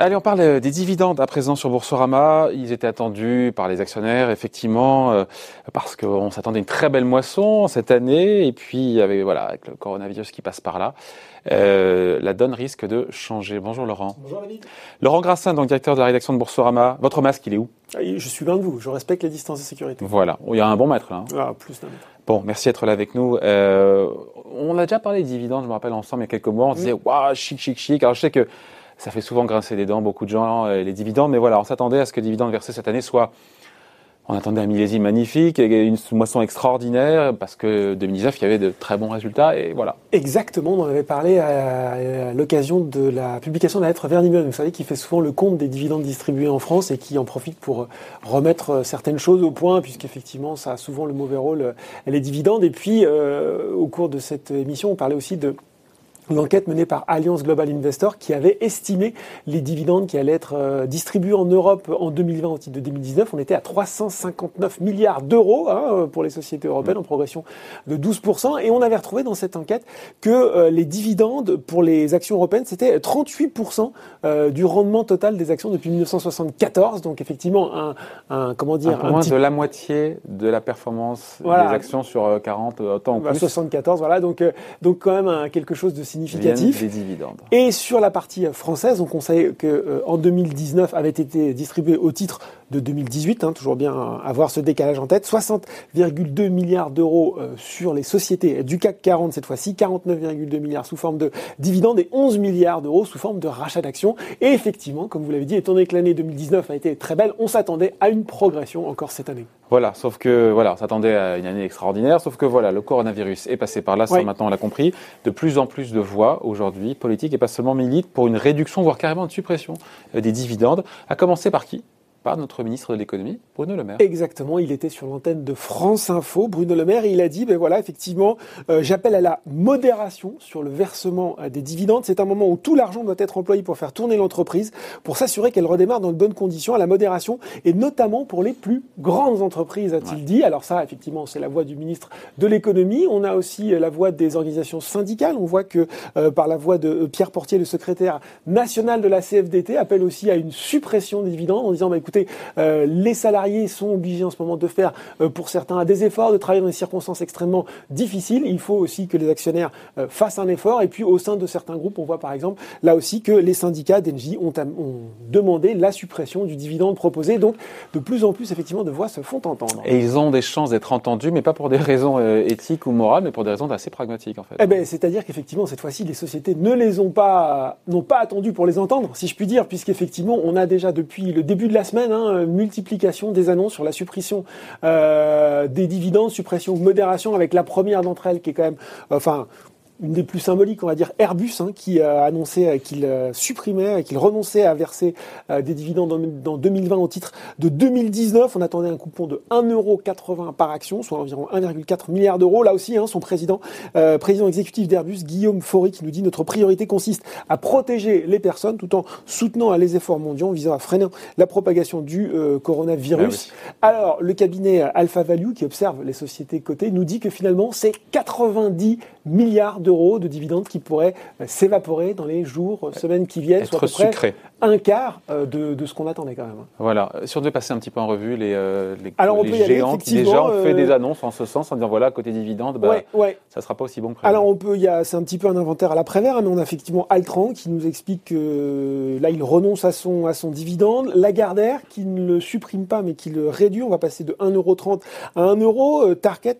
Allez, on parle euh, des dividendes à présent sur Boursorama. Ils étaient attendus par les actionnaires, effectivement, euh, parce qu'on s'attendait à une très belle moisson cette année. Et puis, avec, voilà, avec le coronavirus qui passe par là, euh, la donne risque de changer. Bonjour Laurent. Bonjour David. Laurent Grassin, donc directeur de la rédaction de Boursorama. Votre masque, il est où? Ah, Je suis loin de vous. Je respecte les distances de sécurité. Voilà. Il y a un bon mètre là. Hein. Ah, plus d'un mètre. Bon, merci d'être là avec nous. Euh, on a déjà parlé des dividendes, je me rappelle ensemble il y a quelques mois. On disait, waouh, chic, chic, chic. Alors je sais que ça fait souvent grincer des dents, beaucoup de gens, euh, les dividendes. Mais voilà, on s'attendait à ce que les dividendes versés cette année soient on attendait un millésime magnifique, une moisson extraordinaire, parce que 2019, il y avait de très bons résultats, et voilà. Exactement, on en avait parlé à, l'occasion de la publication de la lettre Vernimeux, vous savez, qui fait souvent le compte des dividendes distribués en France et qui en profite pour remettre certaines choses au point, puisqu'effectivement, ça a souvent le mauvais rôle, les dividendes. Et puis, euh, au cours de cette émission, on parlait aussi de une enquête menée par Alliance Global Investor qui avait estimé les dividendes qui allaient être euh, distribués en Europe en 2020 au titre de 2019. On était à 359 milliards d'euros hein, pour les sociétés européennes en progression de 12%. Et on avait retrouvé dans cette enquête que euh, les dividendes pour les actions européennes, c'était 38% euh, du rendement total des actions depuis 1974. Donc effectivement, un, un comment dire... Un moins de la moitié de la performance des actions sur 40 ans en plus. 74, voilà. Donc, donc quand même quelque chose de significatif significatif. Des dividendes. Et sur la partie française, on sait que euh, en 2019 avait été distribué au titre de 2018, hein, toujours bien avoir ce décalage en tête, 60,2 milliards d'euros euh, sur les sociétés du CAC 40 cette fois-ci, 49,2 milliards sous forme de dividendes et 11 milliards d'euros sous forme de rachat d'actions. Et effectivement, comme vous l'avez dit, étant donné que l'année 2019 a été très belle, on s'attendait à une progression encore cette année. Voilà, sauf que voilà, on s'attendait à une année extraordinaire, sauf que voilà, le coronavirus est passé par là, ça maintenant on l'a compris. De plus en plus de voix aujourd'hui, politiques et pas seulement militent pour une réduction, voire carrément une suppression euh, des dividendes. À commencer par qui? Par notre ministre de l'économie, Bruno Le Maire. Exactement, il était sur l'antenne de France Info, Bruno Le Maire, et il a dit, ben voilà, effectivement, euh, j'appelle à la modération sur le versement euh, des dividendes. C'est un moment où tout l'argent doit être employé pour faire tourner l'entreprise, pour s'assurer qu'elle redémarre dans de bonnes conditions, à la modération, et notamment pour les plus grandes entreprises, a-t-il dit. Alors ça, effectivement, c'est la voix du ministre de l'économie. On a aussi euh, la voix des organisations syndicales. On voit que par la voix de Pierre Portier, le secrétaire national de la CFDT, appelle aussi à une suppression des dividendes en disant, bah, écoutez, euh, les salariés sont obligés en ce moment de faire, euh, pour certains, des efforts, de travailler dans des circonstances extrêmement difficiles. Il faut aussi que les actionnaires euh, fassent un effort. Et puis, au sein de certains groupes, on voit par exemple là aussi que les syndicats d'Engie ont, demandé la suppression du dividende proposé. Donc, de plus en plus, effectivement, de voix se font entendre. Et ils ont des chances d'être entendus, mais pas pour des raisons éthiques ou morales, mais pour des raisons assez pragmatiques, en fait. Eh ben, c'est-à-dire qu'effectivement, cette fois-ci, les sociétés ne les ont pas, n'ont pas attendu pour les entendre, si je puis dire, puisqu'effectivement, on a déjà depuis le début de la semaine, hein, euh, multiplication des annonces sur la suppression euh, des dividendes, suppression modération, avec la première d'entre elles qui est quand même, enfin, une des plus symboliques, on va dire Airbus, hein, qui a annoncé euh, qu'il euh, supprimait, qu'il renonçait à verser euh, des dividendes dans, 2020 au titre de 2019. On attendait un coupon de 1,80€ par action, soit environ 1,4 milliard d'euros. Là aussi, hein, son président, président exécutif d'Airbus, Guillaume Faury, qui nous dit notre priorité consiste à protéger les personnes tout en soutenant les efforts mondiaux visant à freiner la propagation du coronavirus. Ah Alors, le cabinet Alpha Value, qui observe les sociétés cotées, nous dit que finalement, c'est 90 milliards d'euros de dividendes qui pourraient euh, s'évaporer dans les jours, euh, semaines qui viennent, soit à peu près un quart euh, de, de ce qu'on attendait quand même. Hein. Voilà. Si on devait passer un petit peu en revue les, les, Alors les géants qui déjà ont fait des annonces en ce sens, en disant voilà, côté dividendes, bah, ouais, ça sera pas aussi bon que prévu. Alors on peut, il y a, c'est un petit peu un inventaire à l'après-vert, hein, mais on a effectivement Altran qui nous explique que là il renonce à son, à son dividende, Lagardère qui ne le supprime pas mais qui le réduit, on va passer de 1,30€ à 1€, Target,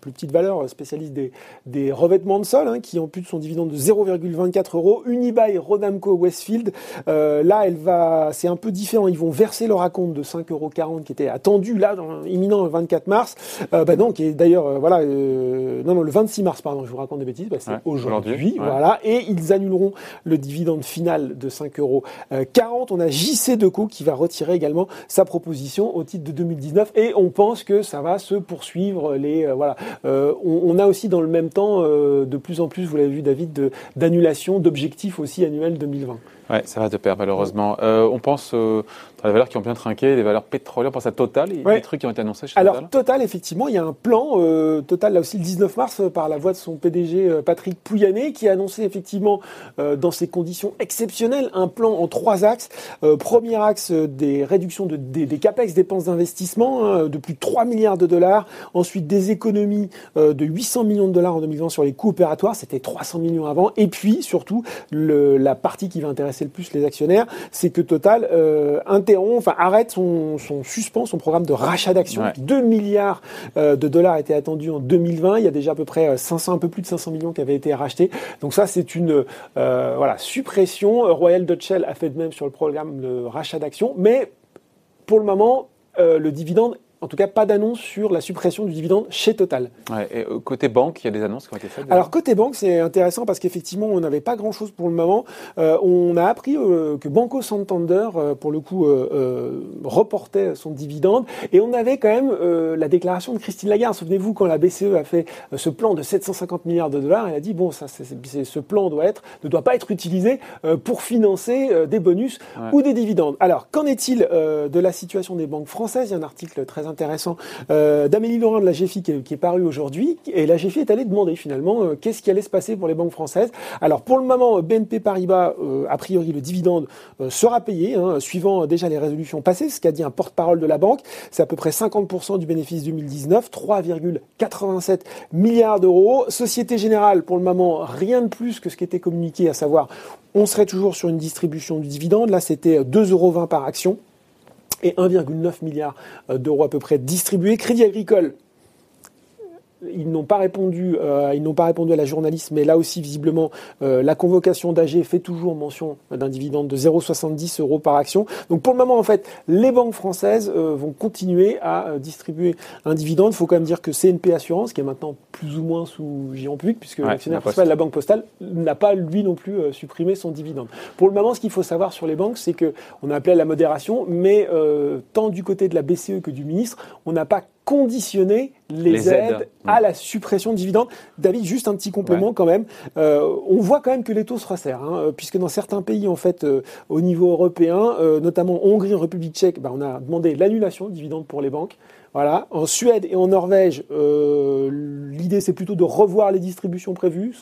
plus petite valeur, spécialiste des, des revêtements de sol, hein, qui ampute son dividende de 0,24 euros. Unibail, Rodamco, Westfield, euh, là, elle va, c'est un peu différent. Ils vont verser leur acompte de 5,40 euros qui était attendu là, dans, imminent le 24 mars. Euh, bah non, qui est d'ailleurs, euh, voilà, non, non, le 26 mars, pardon, je vous raconte des bêtises, bah, c'est aujourd'hui, voilà. Et ils annuleront le dividende final de 5,40 euros. On a JC Deco qui va retirer également sa proposition au titre de 2019 et on pense que ça va se poursuivre. Les, voilà, on, on, a aussi dans le même temps de plus en plus, vous l'avez vu David, d'annulation d'objectifs aussi annuels 2020. Ouais, ça va de pair malheureusement. Euh, on pense euh, les valeurs qui ont bien trinqué, les valeurs pétrolières, on pense à Total, a des trucs qui ont été annoncés chez Alors, Total. Total, effectivement, il y a un plan, euh, Total là aussi le 19 mars, euh, par la voix de son PDG euh, Patrick Pouyanné, qui a annoncé effectivement, euh, dans ces conditions exceptionnelles, un plan en trois axes. Euh, premier axe, euh, des réductions de, des, des capex, dépenses d'investissement, hein, de plus de 3 milliards de dollars. Ensuite, des économies euh, de 800 millions de dollars en 2020 sur les coûts opératoires, c'était 300 millions avant. Et puis, surtout, le, la partie qui va intéresser le plus les actionnaires, c'est que Total euh, interrompt, enfin arrête son, son suspend son programme de rachat d'actions. Ouais. 2 milliards euh, de dollars étaient attendus en 2020. Il y a déjà à peu près 500, un peu plus de 500 millions qui avaient été rachetés. Donc ça, c'est une euh, voilà suppression. Royal Dutch Shell a fait de même sur le programme de rachat d'actions, mais pour le moment, euh, le dividende en tout cas, pas d'annonce sur la suppression du dividende chez Total. Ouais, et euh, côté banque, il y a des annonces qui ont été faites. Alors côté banque, c'est intéressant parce qu'effectivement, on n'avait pas grand-chose pour le moment. Euh, on a appris euh, que Banco Santander, euh, pour le coup, reportait son dividende. Et on avait quand même la déclaration de Christine Lagarde. Souvenez-vous, quand la BCE a fait ce plan de 750 milliards de dollars, elle a dit, bon, ça, ce plan doit être, ne doit pas être utilisé pour financer des bonus Ouais. ou des dividendes. Alors, qu'en est-il de la situation des banques françaises? Il y a un article très intéressant euh, d'Amélie Laurent de la GFI qui est, qui est paru aujourd'hui. Et la GFI est allée demander finalement euh, qu'est-ce qui allait se passer pour les banques françaises. Alors, pour le moment, BNP Paribas, euh, a priori, le dividende euh, sera payé, hein, suivant euh, déjà les résolutions passées, ce qu'a dit un porte-parole de la banque. C'est à peu près 50% du bénéfice 2019, 3,87 milliards d'euros. Société Générale, pour le moment, rien de plus que ce qui était communiqué, à savoir, on serait toujours sur une distribution du dividende. Là, c'était 2,20 euros par action et 1,9 milliard euh, d'euros à peu près distribués. Crédit Agricole, ils n'ont pas répondu, euh, ils n'ont pas répondu à la journaliste, mais là aussi visiblement euh, la convocation d'AG fait toujours mention d'un dividende de 0,70 euros par action. Donc pour le moment en fait, les banques françaises euh, vont continuer à distribuer un dividende. Il faut quand même dire que CNP Assurance, qui est maintenant plus ou moins sous géant public, puisque Ouais, l'actionnaire la principal de la Banque Postale n'a pas lui non plus supprimé son dividende. Pour le moment, ce qu'il faut savoir sur les banques, c'est que on a appelé à la modération, mais tant du côté de la BCE que du ministre, on n'a pas conditionné les, Les aides. aides, à la suppression de dividendes. David, juste un petit complément quand même. Euh, on voit quand même que les taux se resserrent, hein, euh, puisque dans certains pays, en fait, euh, au niveau européen, euh, notamment Hongrie, République tchèque, bah, on a demandé l'annulation de dividendes pour les banques. Voilà. En Suède et en Norvège, euh, l'idée c'est plutôt de revoir les distributions prévues,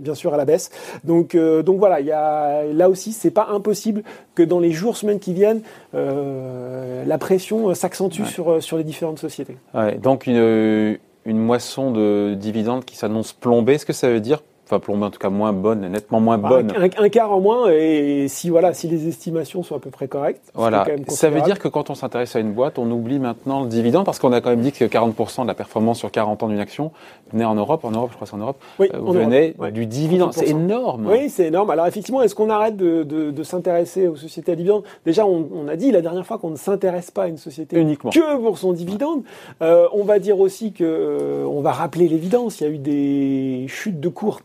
bien sûr à la baisse. Donc, euh, donc voilà, il y a, là aussi, c'est pas impossible que dans les jours, semaines qui viennent, euh, la pression s'accentue Ouais. sur, sur les différentes sociétés. Ouais, donc une, une moisson de dividendes qui s'annonce plombée, est-ce que ça veut dire, enfin plombée en tout cas moins bonne, nettement moins Bah, bonne Un, un- quart en moins, et si voilà, si les estimations sont à peu près correctes, Voilà, quand même ça veut dire que quand on s'intéresse à une boîte, on oublie maintenant le dividende parce qu'on a quand même dit que 40% de la performance sur 40 ans d'une action venait en Europe. En Europe, je crois que c'est en Europe. Oui, euh, en venait Europe, ouais. du dividende. C'est 30%. énorme. Oui, c'est énorme. Alors effectivement, est-ce qu'on arrête de, de- de s'intéresser aux sociétés à dividendes? Déjà, on, on a dit la dernière fois qu'on ne s'intéresse pas à une société Uniquement. que pour son dividende. Euh, on va dire aussi que euh, on va rappeler l'évidence. Il y a eu des chutes de cours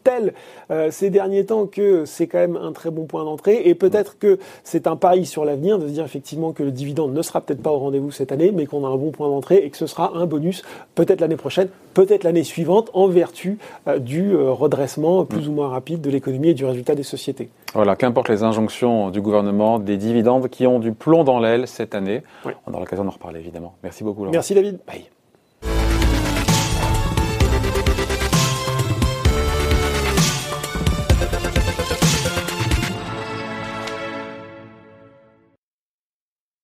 euh, ces derniers temps que c'est quand même un très bon point d'entrée. Et peut-être que c'est un pari sur l'avenir de se dire effectivement que le dividende ne sera peut-être pas au rendez-vous cette année, mais qu'on a un bon point d'entrée et que ce sera un bonus peut-être l'année prochaine, peut-être l'année suivante, en vertu euh, du euh, redressement plus ou moins rapide de l'économie et du résultat des sociétés. Voilà, qu'importe les injonctions du gouvernement, des dividendes qui ont du plomb dans l'aile cette année. Oui. On aura l'occasion d'en reparler évidemment. Merci beaucoup. Laurent. Merci David. Bye.